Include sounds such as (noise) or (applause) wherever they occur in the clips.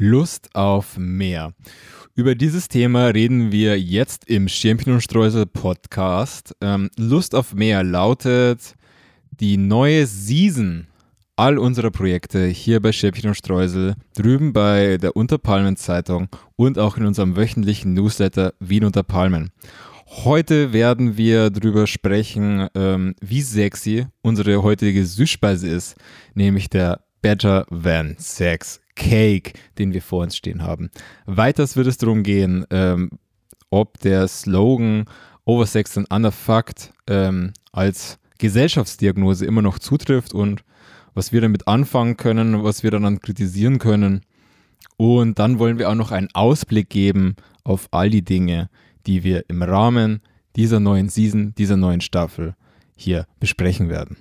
Lust auf mehr. Über dieses Thema reden wir jetzt im Champion und Streusel Podcast. Ähm, Lust auf mehr lautet die neue Season all unserer Projekte hier bei Champion und Streusel, drüben bei der Unterpalmen Zeitung und auch in unserem wöchentlichen Newsletter Wien unter Palmen. Heute werden wir darüber sprechen, ähm, wie sexy unsere heutige Süßspeise ist, nämlich der Better Than Sex Cake, den wir vor uns stehen haben. Weiters wird es darum gehen, ähm, ob der Slogan Oversex and Underfucked ähm, als Gesellschaftsdiagnose immer noch zutrifft und was wir damit anfangen können, was wir dann kritisieren können. Und dann wollen wir auch noch einen Ausblick geben auf all die Dinge, die wir im Rahmen dieser neuen Season, dieser neuen Staffel hier besprechen werden.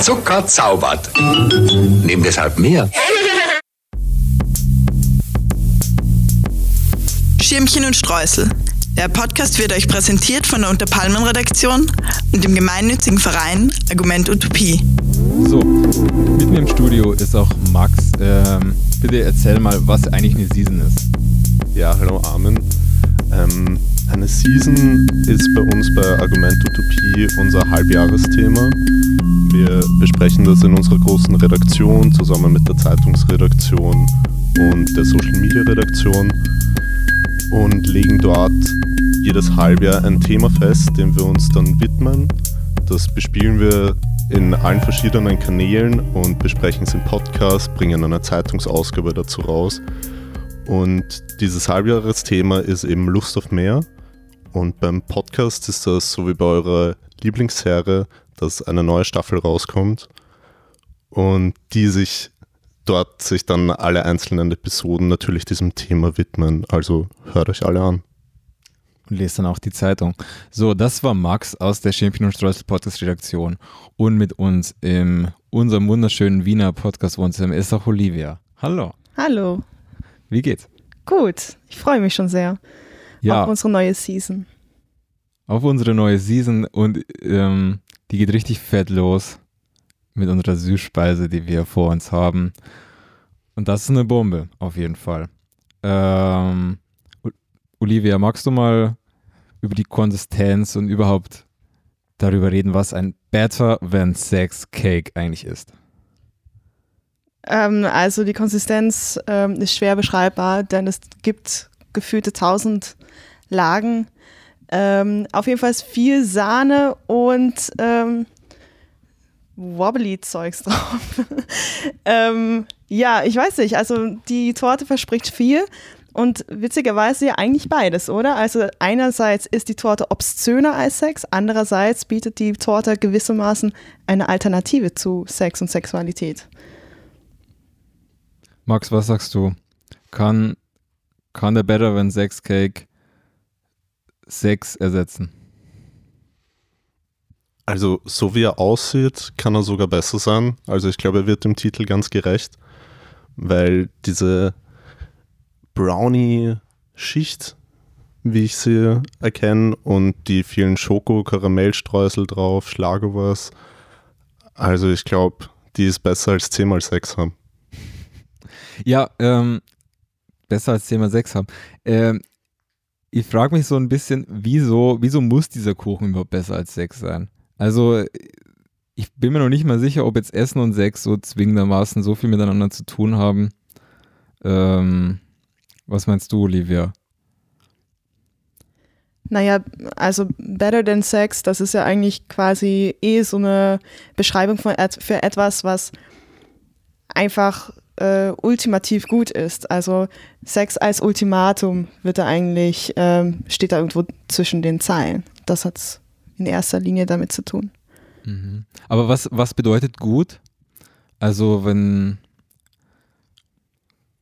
Zucker zaubert. Nimm deshalb mehr. Schirmchen und Streusel. Der Podcast wird euch präsentiert von der Unterpalmen-Redaktion und dem gemeinnützigen Verein Argument Utopie. So, mit mir im Studio ist auch Max. Ähm, bitte erzähl mal, was eigentlich eine Season ist. Ja, hallo Armin. Ähm, eine Season ist bei uns bei Argument Utopie unser Halbjahresthema. Wir besprechen das in unserer großen Redaktion zusammen mit der Zeitungsredaktion und der Social Media Redaktion und legen dort jedes Halbjahr ein Thema fest, dem wir uns dann widmen. Das bespielen wir in allen verschiedenen Kanälen und besprechen es im Podcast, bringen eine Zeitungsausgabe dazu raus. Und dieses Halbjahresthema ist eben Lust auf mehr. Und beim Podcast ist das so wie bei eurer Lieblingsserie, dass eine neue Staffel rauskommt und die sich dort sich dann alle einzelnen Episoden natürlich diesem Thema widmen. Also hört euch alle an. Und lest dann auch die Zeitung. So, das war Max aus der Champion und Streusel Podcast Redaktion. Und mit uns in unserem wunderschönen Wiener Podcast Wohnzimmer ist auch Olivia. Hallo. Hallo. Wie geht's? Gut. Ich freue mich schon sehr Ja, auf unsere neue Season. auf unsere neue Season und ähm, die geht richtig fett los mit unserer Süßspeise, die wir vor uns haben. Und das ist eine Bombe, auf jeden Fall. Ähm, Olivia, magst du mal über die Konsistenz und überhaupt darüber reden, was ein Better Than Sex Cake eigentlich ist? Ähm, also die Konsistenz ähm, ist schwer beschreibbar, denn es gibt gefühlte tausend Lagen. Ähm, auf jeden Fall ist viel Sahne und ähm, Wobbly-Zeugs (laughs) drauf. ähm, ja, ich weiß nicht. Also die Torte verspricht viel und witzigerweise ja eigentlich beides, oder? Also einerseits ist die Torte obszöner als Sex, andererseits bietet die Torte gewissermaßen eine Alternative zu Sex und Sexualität. Max, was sagst du? Kann, kann der Better Than Sex Cake Sex ersetzen? Also, so wie er aussieht, kann er sogar besser sein. Also, ich glaube, er wird dem Titel ganz gerecht, weil diese Brownie-Schicht, wie ich sie erkenne, und die vielen Schoko-Karamellstreusel drauf, Schlagobers, also ich glaube, die ist besser als 10 mal 6 haben. Ja, ähm, besser als Thema 6 haben. Ähm, ich frage mich so ein bisschen, wieso, wieso muss dieser Kuchen überhaupt besser als 6 sein? Also, ich bin mir noch nicht mal sicher, ob jetzt Essen und Sex so zwingendermaßen so viel miteinander zu tun haben. Ähm, was meinst du, Olivia? Naja, also Better Than Sex, das ist ja eigentlich quasi eh so eine Beschreibung von für etwas, was einfach äh, ultimativ gut ist. Also Sex als Ultimatum wird da eigentlich, ähm, steht da irgendwo zwischen den Zeilen. Das hat in erster Linie damit zu tun. Mhm. Aber was, was bedeutet gut? Also, wenn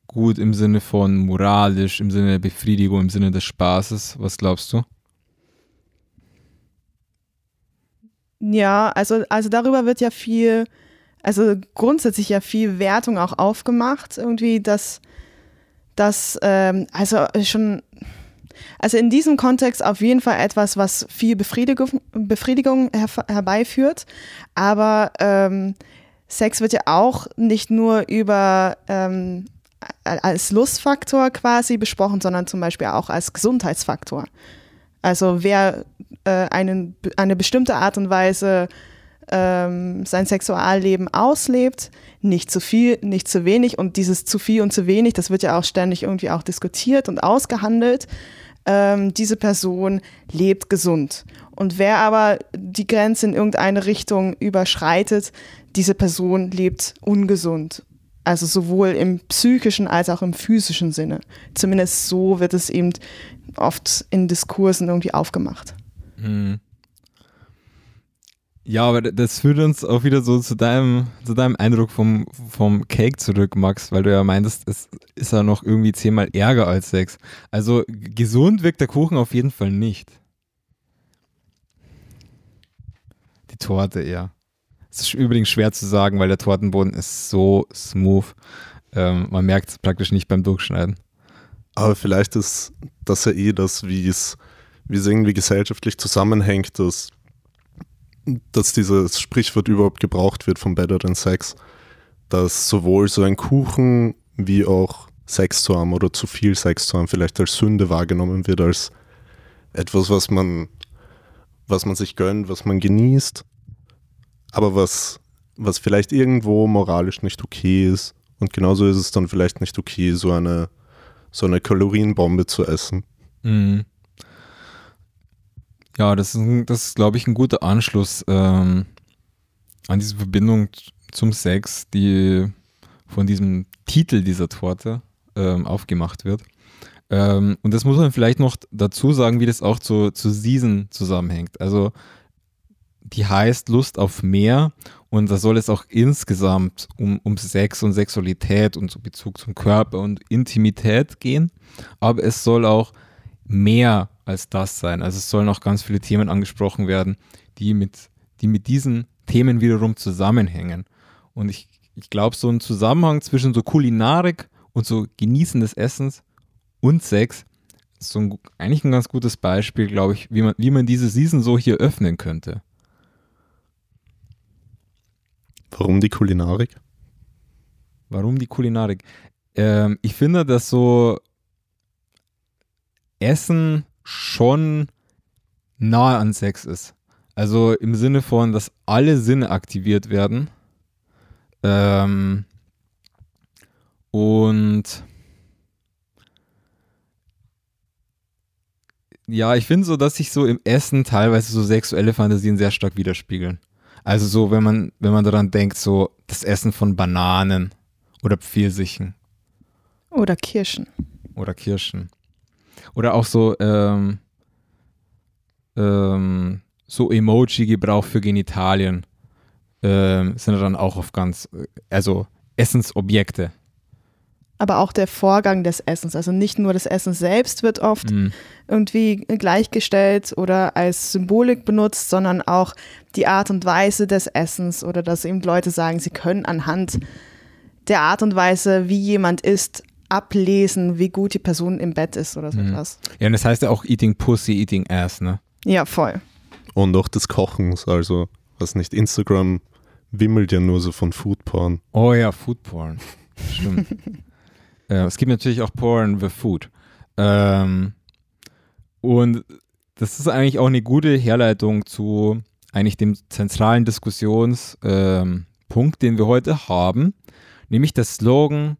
gut im Sinne von moralisch, im Sinne der Befriedigung, im Sinne des Spaßes, was glaubst du? Ja, also, also darüber wird ja viel, also grundsätzlich ja viel Wertung auch aufgemacht, irgendwie, dass das, ähm, also schon, also in diesem Kontext auf jeden Fall etwas, was viel Befriedigung, Befriedigung her herbeiführt, aber ähm, Sex wird ja auch nicht nur über, ähm, als Lustfaktor quasi besprochen, sondern zum Beispiel auch als Gesundheitsfaktor. Also wer äh, einen, eine bestimmte Art und Weise ähm, sein Sexualleben auslebt, nicht zu viel, nicht zu wenig und dieses zu viel und zu wenig, das wird ja auch ständig irgendwie auch diskutiert und ausgehandelt. Ähm, diese Person lebt gesund. Und wer aber die Grenze in irgendeine Richtung überschreitet, diese Person lebt ungesund. Also sowohl im psychischen als auch im physischen Sinne. Zumindest so wird es eben oft in Diskursen irgendwie aufgemacht. Mhm. Ja, aber das führt uns auch wieder so zu deinem, zu deinem Eindruck vom, vom Cake zurück, Max, weil du ja meintest, es ist ja noch irgendwie zehnmal ärger als Sex. Also gesund wirkt der Kuchen auf jeden Fall nicht. Die Torte eher. Es ist übrigens schwer zu sagen, weil der Tortenboden ist so smooth. Ähm, man merkt es praktisch nicht beim Durchschneiden. Aber vielleicht ist das ja eh das, wie es irgendwie gesellschaftlich zusammenhängt, dass dass dieses Sprichwort überhaupt gebraucht wird von Better Than Sex, dass sowohl so ein Kuchen wie auch Sex zu haben oder zu viel Sex zu haben vielleicht als Sünde wahrgenommen wird, als etwas, was man, was man sich gönnt, was man genießt, aber was, was vielleicht irgendwo moralisch nicht okay ist. Und genauso ist es dann vielleicht nicht okay, so eine, so eine Kalorienbombe zu essen. Mhm. Ja, das ist, das ist glaube ich, ein guter Anschluss ähm, an diese Verbindung zum Sex, die von diesem Titel dieser Torte ähm, aufgemacht wird. Ähm, und das muss man vielleicht noch dazu sagen, wie das auch zu, zu Season zusammenhängt. Also die heißt Lust auf mehr und da soll es auch insgesamt um, um Sex und Sexualität und so Bezug zum Körper und Intimität gehen. Aber es soll auch mehr als das sein. Also es sollen auch ganz viele Themen angesprochen werden, die mit, die mit diesen Themen wiederum zusammenhängen. Und ich, ich glaube, so ein Zusammenhang zwischen so Kulinarik und so Genießen des Essens und Sex ist so ein, eigentlich ein ganz gutes Beispiel, glaube ich, wie man, wie man diese Season so hier öffnen könnte. Warum die Kulinarik? Warum die Kulinarik? Ähm, ich finde, dass so Essen schon nahe an Sex ist. Also im Sinne von, dass alle Sinne aktiviert werden. Ähm, und ja, ich finde so, dass sich so im Essen teilweise so sexuelle Fantasien sehr stark widerspiegeln. Also so, wenn man, wenn man daran denkt, so das Essen von Bananen oder Pfirsichen. Oder Kirschen. Oder Kirschen. Oder auch so, ähm, ähm, so Emoji-Gebrauch für Genitalien ähm, sind dann auch auf ganz, also Essensobjekte. Aber auch der Vorgang des Essens, also nicht nur das Essen selbst wird oft mm. irgendwie gleichgestellt oder als Symbolik benutzt, sondern auch die Art und Weise des Essens oder dass eben Leute sagen, sie können anhand der Art und Weise, wie jemand isst, ablesen, wie gut die Person im Bett ist oder so mhm. etwas. Ja, und das heißt ja auch Eating Pussy, Eating Ass, ne? Ja, voll. Und auch des Kochens, also, was nicht, Instagram wimmelt ja nur so von Foodporn. Oh ja, Foodporn. Stimmt. (laughs) äh, es gibt natürlich auch Porn with Food. Ähm, und das ist eigentlich auch eine gute Herleitung zu eigentlich dem zentralen Diskussionspunkt, ähm, den wir heute haben, nämlich der Slogan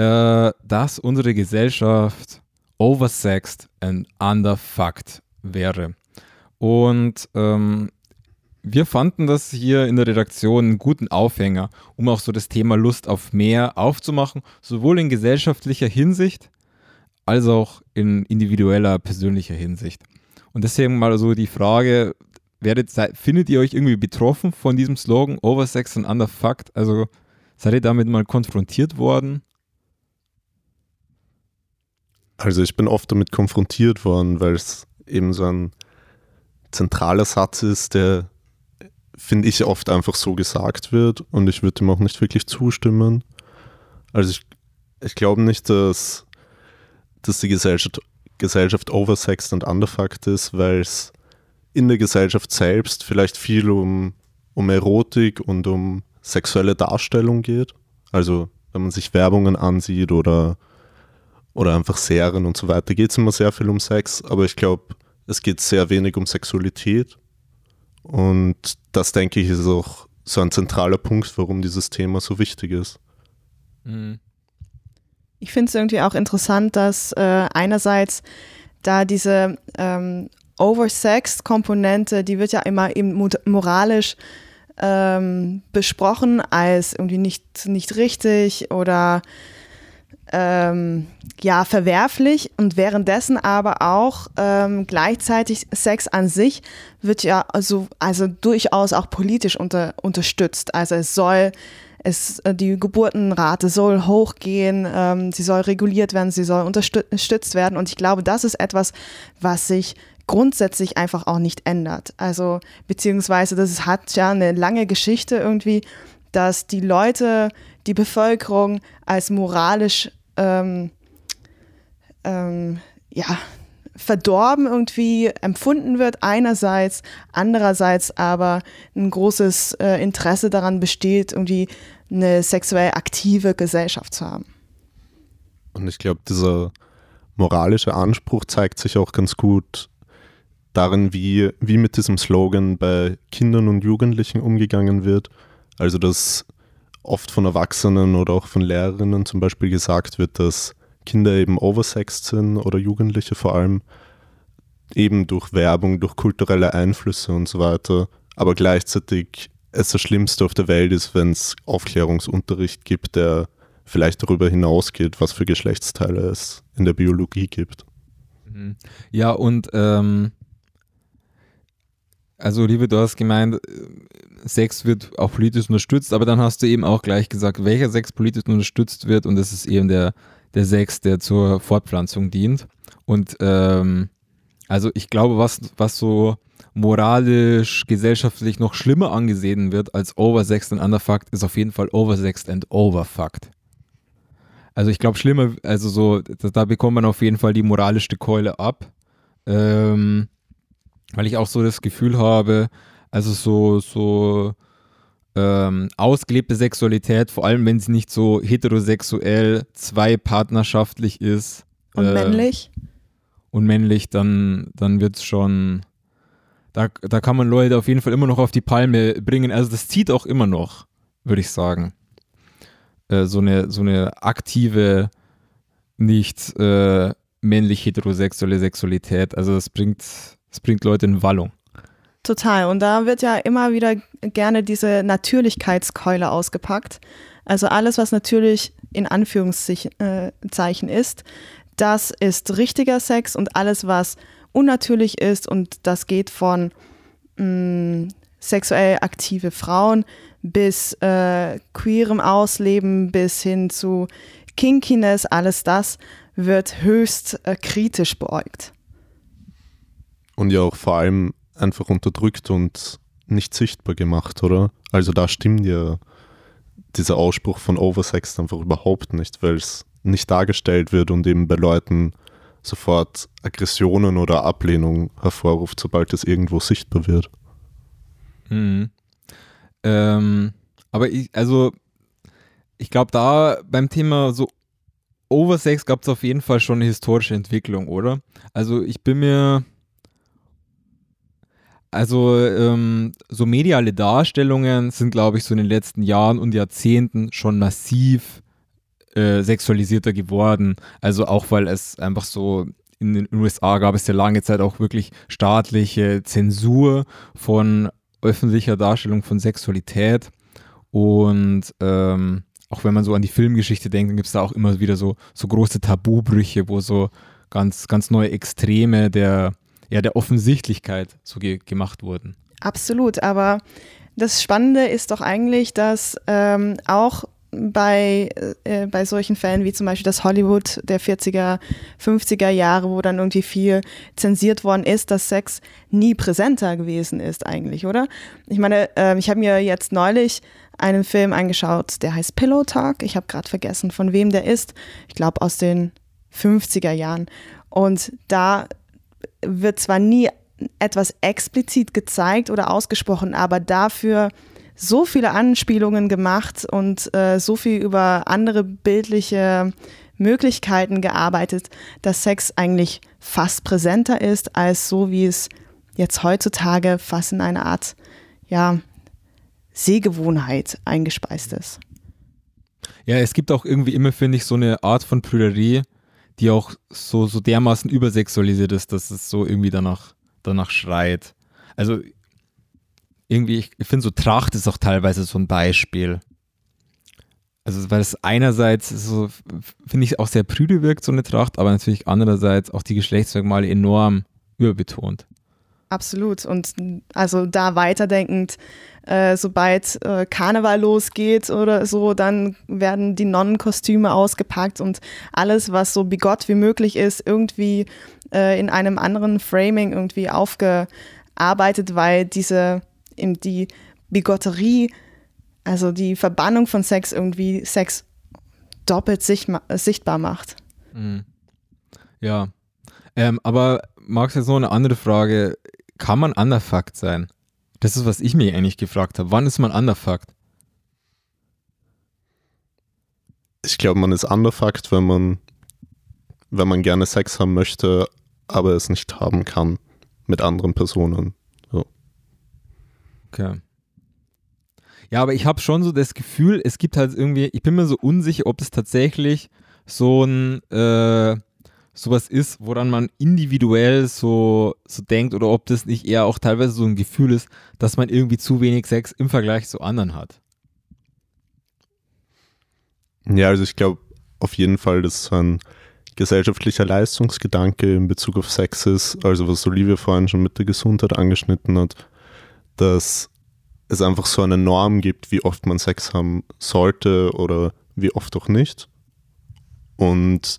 äh, dass unsere Gesellschaft oversexed and underfucked wäre. Und ähm, wir fanden das hier in der Redaktion einen guten Aufhänger, um auch so das Thema Lust auf mehr aufzumachen, sowohl in gesellschaftlicher Hinsicht als auch in individueller, persönlicher Hinsicht. Und deswegen mal so die Frage, werdet, findet ihr euch irgendwie betroffen von diesem Slogan Oversex and Underfucked? Also seid ihr damit mal konfrontiert worden? Also ich bin oft damit konfrontiert worden, weil es eben so ein zentraler Satz ist, der, finde ich, oft einfach so gesagt wird und ich würde ihm auch nicht wirklich zustimmen. Also ich, ich glaube nicht, dass, dass die Gesellschaft, Gesellschaft oversexed und underfucked ist, weil es in der Gesellschaft selbst vielleicht viel um, um Erotik und um sexuelle Darstellung geht. Also wenn man sich Werbungen ansieht oder, oder einfach Serien und so weiter, geht es immer sehr viel um Sex, aber ich glaube, es geht sehr wenig um Sexualität. Und das, denke ich, ist auch so ein zentraler Punkt, warum dieses Thema so wichtig ist. Mhm. Ich finde es irgendwie auch interessant, dass äh, einerseits da diese ähm, Oversex-Komponente, die wird ja immer eben moralisch ähm, besprochen als irgendwie nicht, nicht richtig oder ähm, ja, verwerflich und währenddessen aber auch ähm, gleichzeitig Sex an sich wird ja also, also durchaus auch politisch unter, unterstützt. Also es soll es, äh, die Geburtenrate soll hochgehen, ähm, sie soll reguliert werden, sie soll unterstützt werden. Und ich glaube, das ist etwas, was sich grundsätzlich einfach auch nicht ändert. Also, beziehungsweise das hat ja eine lange Geschichte irgendwie, dass die Leute, die Bevölkerung als moralisch ähm, ähm, ja, verdorben irgendwie empfunden wird einerseits, andererseits aber ein großes äh, Interesse daran besteht, irgendwie eine sexuell aktive Gesellschaft zu haben. Und ich glaube, dieser moralische Anspruch zeigt sich auch ganz gut darin, wie, wie mit diesem Slogan bei Kindern und Jugendlichen umgegangen wird. Also, dass oft von Erwachsenen oder auch von Lehrerinnen zum Beispiel gesagt wird, dass Kinder eben oversexed sind oder Jugendliche vor allem, eben durch Werbung, durch kulturelle Einflüsse und so weiter, aber gleichzeitig es das Schlimmste auf der Welt ist, wenn es Aufklärungsunterricht gibt, der vielleicht darüber hinausgeht, was für Geschlechtsteile es in der Biologie gibt. Mhm. Ja, und ähm, also liebe, du hast gemeint, Sex wird auch politisch unterstützt, aber dann hast du eben auch gleich gesagt, welcher Sex politisch unterstützt wird und das ist eben der, der Sex, der zur Fortpflanzung dient. Und ähm, also ich glaube, was, was so moralisch, gesellschaftlich noch schlimmer angesehen wird als oversexed and underfucked, ist auf jeden Fall oversexed and overfucked. Also ich glaube, schlimmer, also so, da, da, bekommt man auf jeden Fall die moralischste Keule ab. Ähm, weil ich auch so das Gefühl habe, also so, so ähm, ausgelebte Sexualität, vor allem wenn sie nicht so heterosexuell, zweipartnerschaftlich ist. Und äh, männlich? Und männlich, dann, dann wird es schon, da, da kann man Leute auf jeden Fall immer noch auf die Palme bringen. Also das zieht auch immer noch, würde ich sagen. Äh, so, eine, so eine aktive, nicht äh, männlich heterosexuelle Sexualität. Also das bringt es bringt Leute in Wallung. Total. Und da wird ja immer wieder gerne diese Natürlichkeitskeule ausgepackt. Also alles, was natürlich in Anführungszeichen äh, ist, das ist richtiger Sex und alles, was unnatürlich ist und das geht von mh, mm, sexuell aktive Frauen bis äh, queerem Ausleben bis hin zu Kinkiness, alles das wird höchst äh, kritisch beäugt und ja auch vor allem einfach unterdrückt und nicht sichtbar gemacht, oder? Also da stimmt ja dieser Ausspruch von Oversex einfach überhaupt nicht, weil es nicht dargestellt wird und eben bei Leuten sofort Aggressionen oder Ablehnung hervorruft, sobald es irgendwo sichtbar wird. Mhm. Ähm, aber ich, also, ich glaube, da beim Thema so Oversex gab es auf jeden Fall schon eine historische Entwicklung, oder? Also ich bin mir also ähm, so mediale Darstellungen sind, glaube ich, so in den letzten Jahren und Jahrzehnten schon massiv äh, sexualisierter geworden. Also auch weil es einfach so in den USA gab es ja lange Zeit auch wirklich staatliche Zensur von öffentlicher Darstellung von Sexualität. Und ähm, auch wenn man so an die Filmgeschichte denkt, dann gibt es da auch immer wieder so, so große Tabubrüche, wo so ganz, ganz neue Extreme der ja, der Offensichtlichkeit so ge gemacht wurden. Absolut, aber das Spannende ist doch eigentlich, dass ähm, auch bei, äh, bei solchen Fällen wie zum Beispiel das Hollywood der 40er, 50er Jahre, wo dann irgendwie viel zensiert worden ist, dass Sex nie präsenter gewesen ist eigentlich, oder? Ich meine, äh, ich habe mir jetzt neulich einen Film angeschaut, der heißt Pillow Talk. Ich habe gerade vergessen, von wem der ist. Ich glaube aus den 50er Jahren. Und da wird zwar nie etwas explizit gezeigt oder ausgesprochen, aber dafür so viele Anspielungen gemacht und äh, so viel über andere bildliche Möglichkeiten gearbeitet, dass Sex eigentlich fast präsenter ist als so, wie es jetzt heutzutage fast in eine Art, ja, Sehgewohnheit eingespeist ist. Ja, es gibt auch irgendwie immer, finde ich, so eine Art von Prüderie, die auch so, so dermaßen übersexualisiert ist, dass es so irgendwie danach, danach schreit. Also irgendwie, ich, finde so Tracht ist auch teilweise so ein Beispiel. Also, weil es einerseits so, finde ich, auch sehr prüde wirkt, so eine Tracht, aber natürlich andererseits auch die Geschlechtsmerkmale enorm überbetont. Absolut. Und also da weiterdenkend, äh, sobald äh, Karneval losgeht oder so, dann werden die Nonnenkostüme ausgepackt und alles, was so bigott wie möglich ist, irgendwie äh, in einem anderen Framing irgendwie aufgearbeitet, weil diese eben die Bigotterie, also die Verbannung von Sex irgendwie Sex doppelt sichtbar macht. Mhm. Ja. Ähm, aber Max, jetzt noch eine andere Frage. Kann man underfucked sein? Das ist, was ich mir eigentlich gefragt habe. Wann ist man underfucked? Ich glaube, man ist underfucked, wenn man, wenn man gerne Sex haben möchte, aber es nicht haben kann mit anderen Personen. Okay. Ja, aber ich habe schon so das Gefühl, es gibt halt irgendwie, ich bin mir so unsicher, ob es tatsächlich so ein äh, sowas ist, woran man individuell so, so denkt oder ob das nicht eher auch teilweise so ein Gefühl ist, dass man irgendwie zu wenig Sex im Vergleich zu anderen hat. Ja, also ich glaube auf jeden Fall, dass ein gesellschaftlicher Leistungsgedanke in Bezug auf Sex ist, also was Olivia vorhin schon mit der Gesundheit angeschnitten hat, dass es einfach so eine Norm gibt, wie oft man Sex haben sollte oder wie oft auch nicht. Und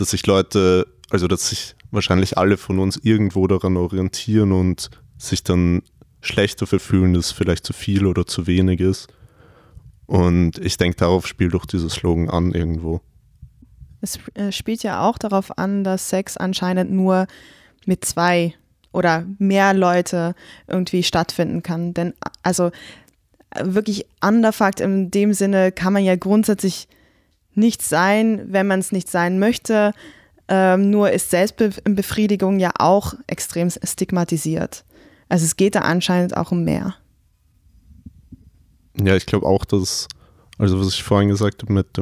dass sich Leute, also dass sich wahrscheinlich alle von uns irgendwo daran orientieren und sich dann schlechter verfühlen, dass es vielleicht zu viel oder zu wenig ist. Und ich denke, darauf spielt doch dieser Slogan an irgendwo. Es äh, spielt ja auch darauf an, dass Sex anscheinend nur mit zwei oder mehr Leute irgendwie stattfinden kann. Denn also wirklich underfucked in dem Sinne kann man ja grundsätzlich nicht sein, wenn man es nicht sein möchte. Ähm, nur ist Selbstbefriedigung ja auch extrem stigmatisiert. Also es geht da anscheinend auch um mehr. Ja, ich glaube auch, dass, also was ich vorhin gesagt habe mit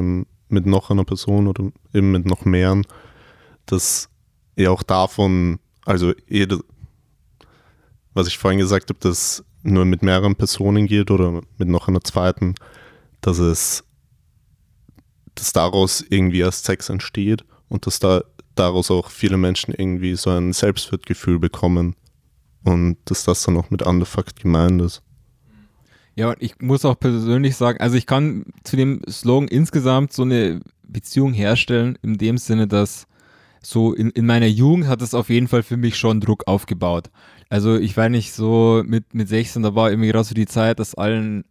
mit noch einer Person oder eben mit noch mehreren, dass ja auch davon, also jede, was ich vorhin gesagt habe, dass nur mit mehreren Personen geht oder mit noch einer zweiten, dass es dass daraus irgendwie erst Sex entsteht und dass da daraus auch viele Menschen irgendwie so ein Selbstwertgefühl bekommen und dass das dann auch mit Underfucked gemeint ist. Ja, und ich muss auch persönlich sagen, also ich kann zu dem Slogan insgesamt so eine Beziehung herstellen, in dem Sinne, dass so in, in meiner Jugend hat es auf jeden Fall für mich schon Druck aufgebaut. Also ich war nicht so mit, mit 16, da war irgendwie gerade so die Zeit, dass allen,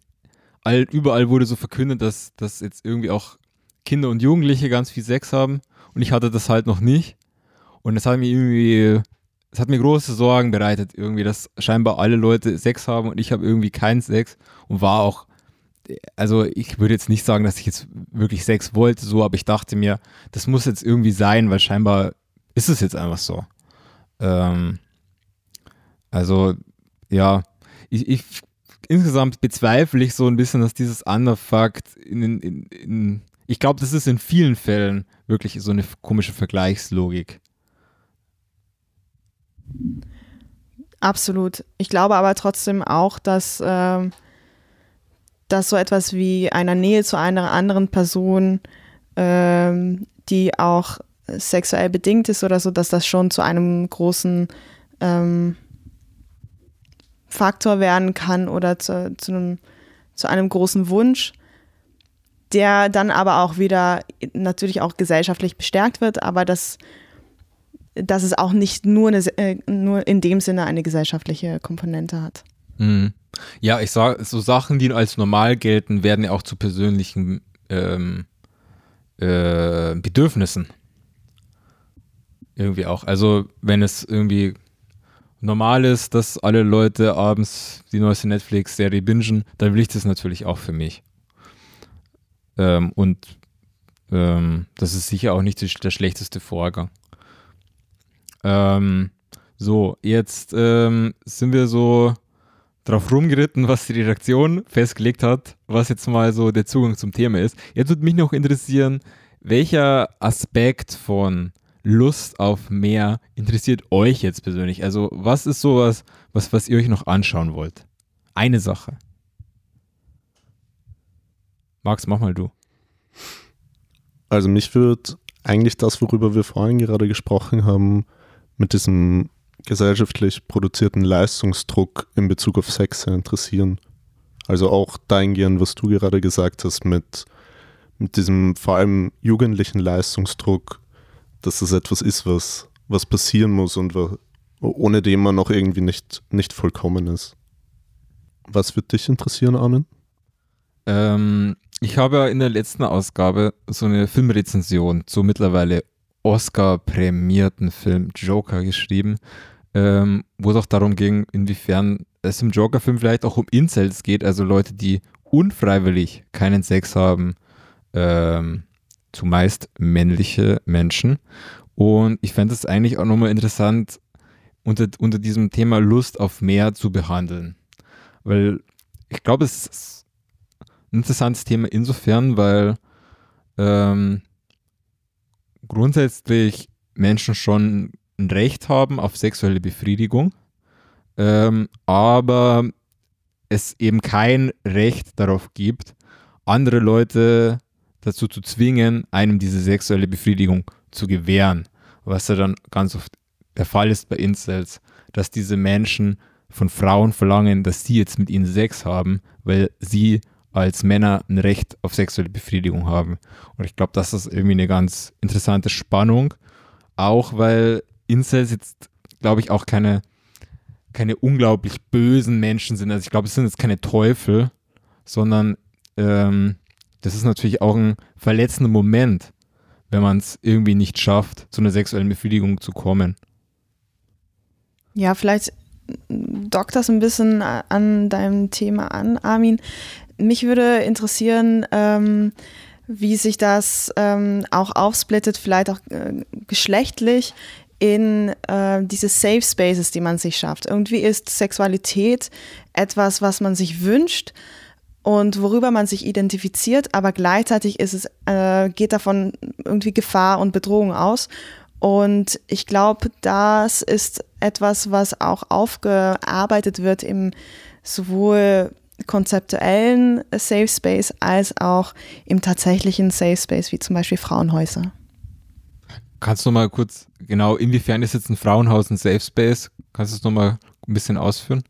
allen, überall wurde so verkündet, dass, dass jetzt irgendwie auch Kinder und Jugendliche ganz viel Sex haben und ich hatte das halt noch nicht. Und es hat mir irgendwie, es hat mir große Sorgen bereitet, irgendwie, dass scheinbar alle Leute Sex haben und ich habe irgendwie keinen Sex und war auch, also ich würde jetzt nicht sagen, dass ich jetzt wirklich Sex wollte, so, aber ich dachte mir, das muss jetzt irgendwie sein, weil scheinbar ist es jetzt einfach so. Ähm, also, ja, ich, ich insgesamt bezweifle ich so ein bisschen, dass dieses Underfucked in, in, in ich glaube, das ist in vielen Fällen wirklich so eine komische Vergleichslogik. Absolut. Ich glaube aber trotzdem auch, dass, äh, dass so etwas wie einer Nähe zu einer anderen Person, äh, die auch sexuell bedingt ist oder so, dass das schon zu einem großen ähm, Faktor werden kann oder zu, zu, einem, zu einem großen Wunsch, der dann aber auch wieder natürlich auch gesellschaftlich bestärkt wird, aber dass, dass es auch nicht nur, eine, äh, nur in dem Sinne eine gesellschaftliche Komponente hat. Mhm. Ja, ich sage, so Sachen, die als normal gelten, werden ja auch zu persönlichen ähm, äh, Bedürfnissen. Irgendwie auch. Also, wenn es irgendwie normal ist, dass alle Leute abends die neueste Netflix-Serie bingen, dann will ich das natürlich auch für mich. Ähm, und ähm, das ist sicher auch nicht der schlechteste Vorgang. Ähm, so, jetzt ähm, sind wir so drauf rumgeritten, was die Redaktion festgelegt hat, was jetzt mal so der Zugang zum Thema ist. Jetzt würde mich noch interessieren, welcher Aspekt von Lust auf mehr interessiert euch jetzt persönlich? Also, was ist sowas, was, was ihr euch noch anschauen wollt? Eine Sache. Max, mach mal du. Also mich würde eigentlich das, worüber wir vorhin gerade gesprochen haben, mit diesem gesellschaftlich produzierten Leistungsdruck in Bezug auf Sex sehr interessieren. Also auch dahingehend, was du gerade gesagt hast, mit, mit diesem vor allem jugendlichen Leistungsdruck, dass es etwas ist, was, was passieren muss und ohne dem man noch irgendwie nicht, nicht vollkommen ist. Was würde dich interessieren, Armin? Ähm, ich habe in der letzten Ausgabe so eine Filmrezension zu mittlerweile Oscar-prämierten Film Joker geschrieben, ähm, wo es auch darum ging, inwiefern es im Joker-Film vielleicht auch um Incels geht, also Leute, die unfreiwillig keinen Sex haben, ähm, zumeist männliche Menschen. Und ich fände es eigentlich auch nochmal interessant, unter, unter diesem Thema Lust auf mehr zu behandeln. Weil ich glaube, es ist interessantes Thema insofern, weil ähm, grundsätzlich Menschen schon ein Recht haben auf sexuelle Befriedigung, ähm, aber es eben kein Recht darauf gibt, andere Leute dazu zu zwingen, einem diese sexuelle Befriedigung zu gewähren. Was ja dann ganz oft der Fall ist bei Incels, dass diese Menschen von Frauen verlangen, dass sie jetzt mit ihnen Sex haben, weil sie als Männer ein Recht auf sexuelle Befriedigung haben. Und ich glaube, das ist irgendwie eine ganz interessante Spannung, auch weil Incels jetzt, glaube ich, auch keine, keine unglaublich bösen Menschen sind. Also ich glaube, es sind jetzt keine Teufel, sondern ähm, das ist natürlich auch ein verletzender Moment, wenn man es irgendwie nicht schafft, zu einer sexuellen Befriedigung zu kommen. Ja, vielleicht dockt das ein bisschen an deinem Thema an, Armin. Mich würde interessieren, ähm, wie sich das ähm, auch aufsplittet, vielleicht auch äh, geschlechtlich in äh, diese Safe Spaces, die man sich schafft. Irgendwie ist Sexualität etwas, was man sich wünscht und worüber man sich identifiziert, aber gleichzeitig ist es, äh, geht davon irgendwie Gefahr und Bedrohung aus. Und ich glaube, das ist etwas, was auch aufgearbeitet wird im sowohl konzeptuellen Safe Space als auch im tatsächlichen Safe Space, wie zum Beispiel Frauenhäuser. Kannst du mal kurz, genau, inwiefern ist jetzt ein Frauenhaus ein Safe Space? Kannst du es noch mal ein bisschen ausführen?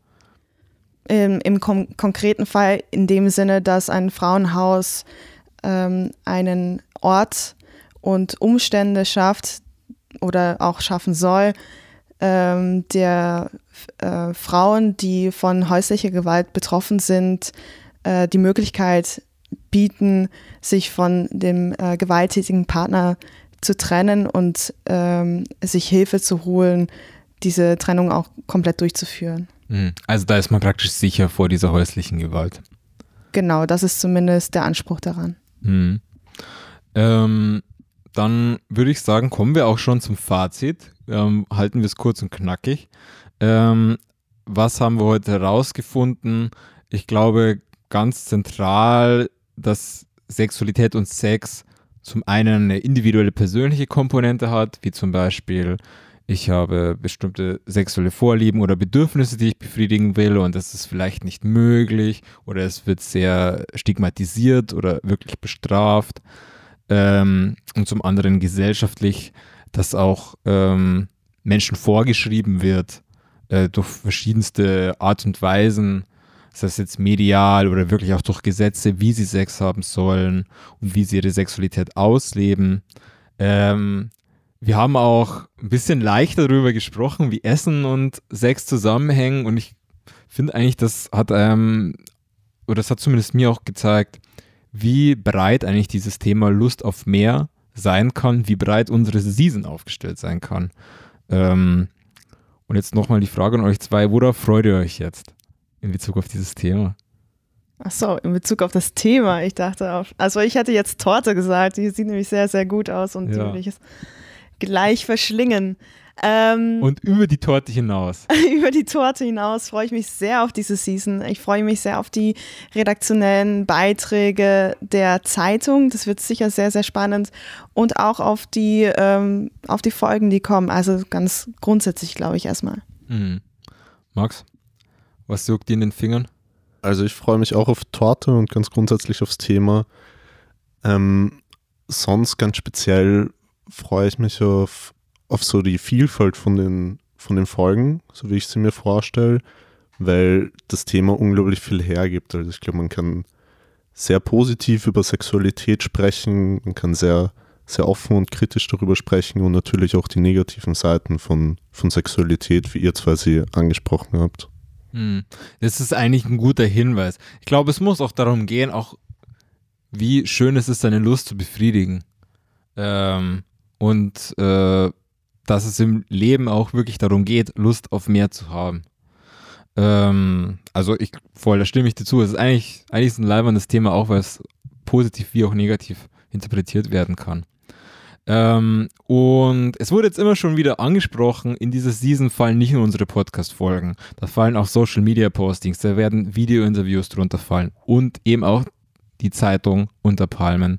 Im, im kon konkreten Fall in dem Sinne, dass ein Frauenhaus ähm, einen Ort und Umstände schafft oder auch schaffen soll, ähm, der äh, Frauen, die von häuslicher Gewalt betroffen sind, äh, die Möglichkeit bieten, sich von dem äh, gewalttätigen Partner zu trennen und ähm, sich Hilfe zu holen, diese Trennung auch komplett durchzuführen. Hm. Also da ist man praktisch sicher vor dieser häuslichen Gewalt. Genau, das ist zumindest der Anspruch daran. Mhm. Ähm, dann würde ich sagen, kommen wir auch schon zum Fazit. Ähm, halten wir es kurz und knackig. Ähm, was haben wir heute herausgefunden? Ich glaube, ganz zentral, dass Sexualität und Sex zum einen eine individuelle persönliche Komponente hat, wie zum Beispiel ich habe bestimmte sexuelle Vorlieben oder Bedürfnisse, die ich befriedigen will und das ist vielleicht nicht möglich oder es wird sehr stigmatisiert oder wirklich bestraft. Ähm, und zum anderen gesellschaftlich, dass auch ähm, Menschen vorgeschrieben wird äh, durch verschiedenste Art und Weisen, sei es jetzt medial oder wirklich auch durch Gesetze, wie sie Sex haben sollen und wie sie ihre Sexualität ausleben. Ähm, wir haben auch ein bisschen leichter darüber gesprochen, wie Essen und Sex zusammenhängen und ich finde eigentlich, das hat ähm, oder das hat zumindest mir auch gezeigt, wie breit eigentlich dieses Thema Lust auf mehr sein kann, wie breit unsere Season aufgestellt sein kann. Ähm, Und jetzt nochmal die Frage an euch zwei, worauf freut ihr euch jetzt in Bezug auf dieses Thema? Ach so, in Bezug auf das Thema. Ich dachte auf, also ich hatte jetzt Torte gesagt, die sieht nämlich sehr, sehr gut aus und Ja. die will ich jetzt gleich verschlingen. Ähm, Und über die Torte hinaus. (laughs) über die Torte hinaus freue ich mich sehr auf diese Season. Ich freue mich sehr auf die redaktionellen Beiträge der Zeitung. Das wird sicher sehr, sehr spannend. Und auch auf die, ähm, auf die Folgen, die kommen. Also ganz grundsätzlich, glaube ich, erstmal. Mhm. Max, was juckt dir in den Fingern? Also ich freue mich auch auf Torte und ganz grundsätzlich aufs Thema. Ähm, sonst ganz speziell freue ich mich auf, auf so die Vielfalt von den, von den Folgen, so wie ich sie mir vorstelle, weil das Thema unglaublich viel hergibt. Also ich glaube, man kann sehr positiv über Sexualität sprechen, man kann sehr, sehr offen und kritisch darüber sprechen und natürlich auch die negativen Seiten von, von Sexualität, wie ihr zwei sie angesprochen habt. Hm. Das ist eigentlich ein guter Hinweis. Ich glaube, es muss auch darum gehen, auch wie schön es ist, seine Lust zu befriedigen. Ähm, und äh, dass es im Leben auch wirklich darum geht, Lust auf mehr zu haben. Ähm, also ich voll, da stimme ich dir zu. Es ist eigentlich, eigentlich ist ein leibendes Thema, auch weil es positiv wie auch negativ interpretiert werden kann. Ähm, und es wurde jetzt immer schon wieder angesprochen, in dieser Season fallen nicht nur unsere Podcast-Folgen, da fallen auch Social-Media-Postings, da werden Video-Interviews drunter fallen und eben auch die Zeitung Unter Palmen,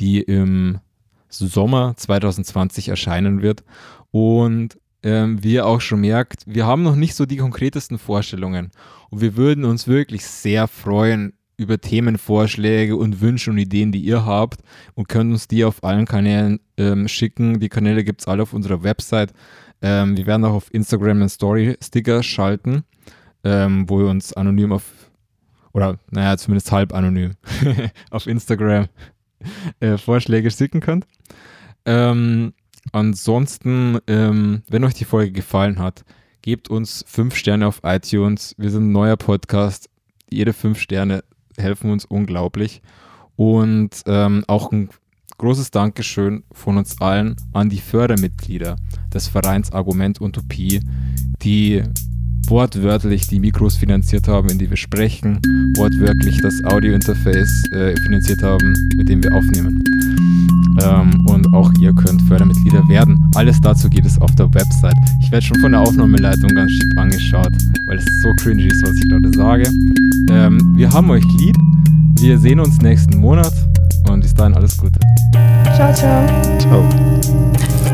die im Sommer 2020 erscheinen wird. Und ähm, wie ihr auch schon merkt, wir haben noch nicht so die konkretesten Vorstellungen. Und wir würden uns wirklich sehr freuen über Themenvorschläge und Wünsche und Ideen, die ihr habt und könnt uns die auf allen Kanälen ähm, schicken. Die Kanäle gibt es alle auf unserer Website. Ähm, wir werden auch auf Instagram einen Story-Sticker schalten, ähm, wo ihr uns anonym auf, oder naja, zumindest halb anonym (laughs) auf Instagram (laughs) äh, Vorschläge schicken könnt. Ähm, ansonsten, ähm, wenn euch die Folge gefallen hat, gebt uns fünf Sterne auf iTunes. Wir sind ein neuer Podcast. Jede fünf Sterne helfen uns unglaublich. Und ähm, auch ein großes Dankeschön von uns allen an die Fördermitglieder des Vereins Argument Utopie, die wortwörtlich die Mikros finanziert haben, in die wir sprechen, wortwörtlich das Audiointerface äh, finanziert haben, mit dem wir aufnehmen. Ähm, und auch ihr könnt Fördermitglieder werden. Alles dazu geht es auf der Website. Ich werde schon von der Aufnahmeleitung ganz schief angeschaut, weil es so cringy ist, was ich gerade sage. Ähm, wir haben euch lieb. Wir sehen uns nächsten Monat und bis dahin alles Gute. Ciao, ciao. Ciao.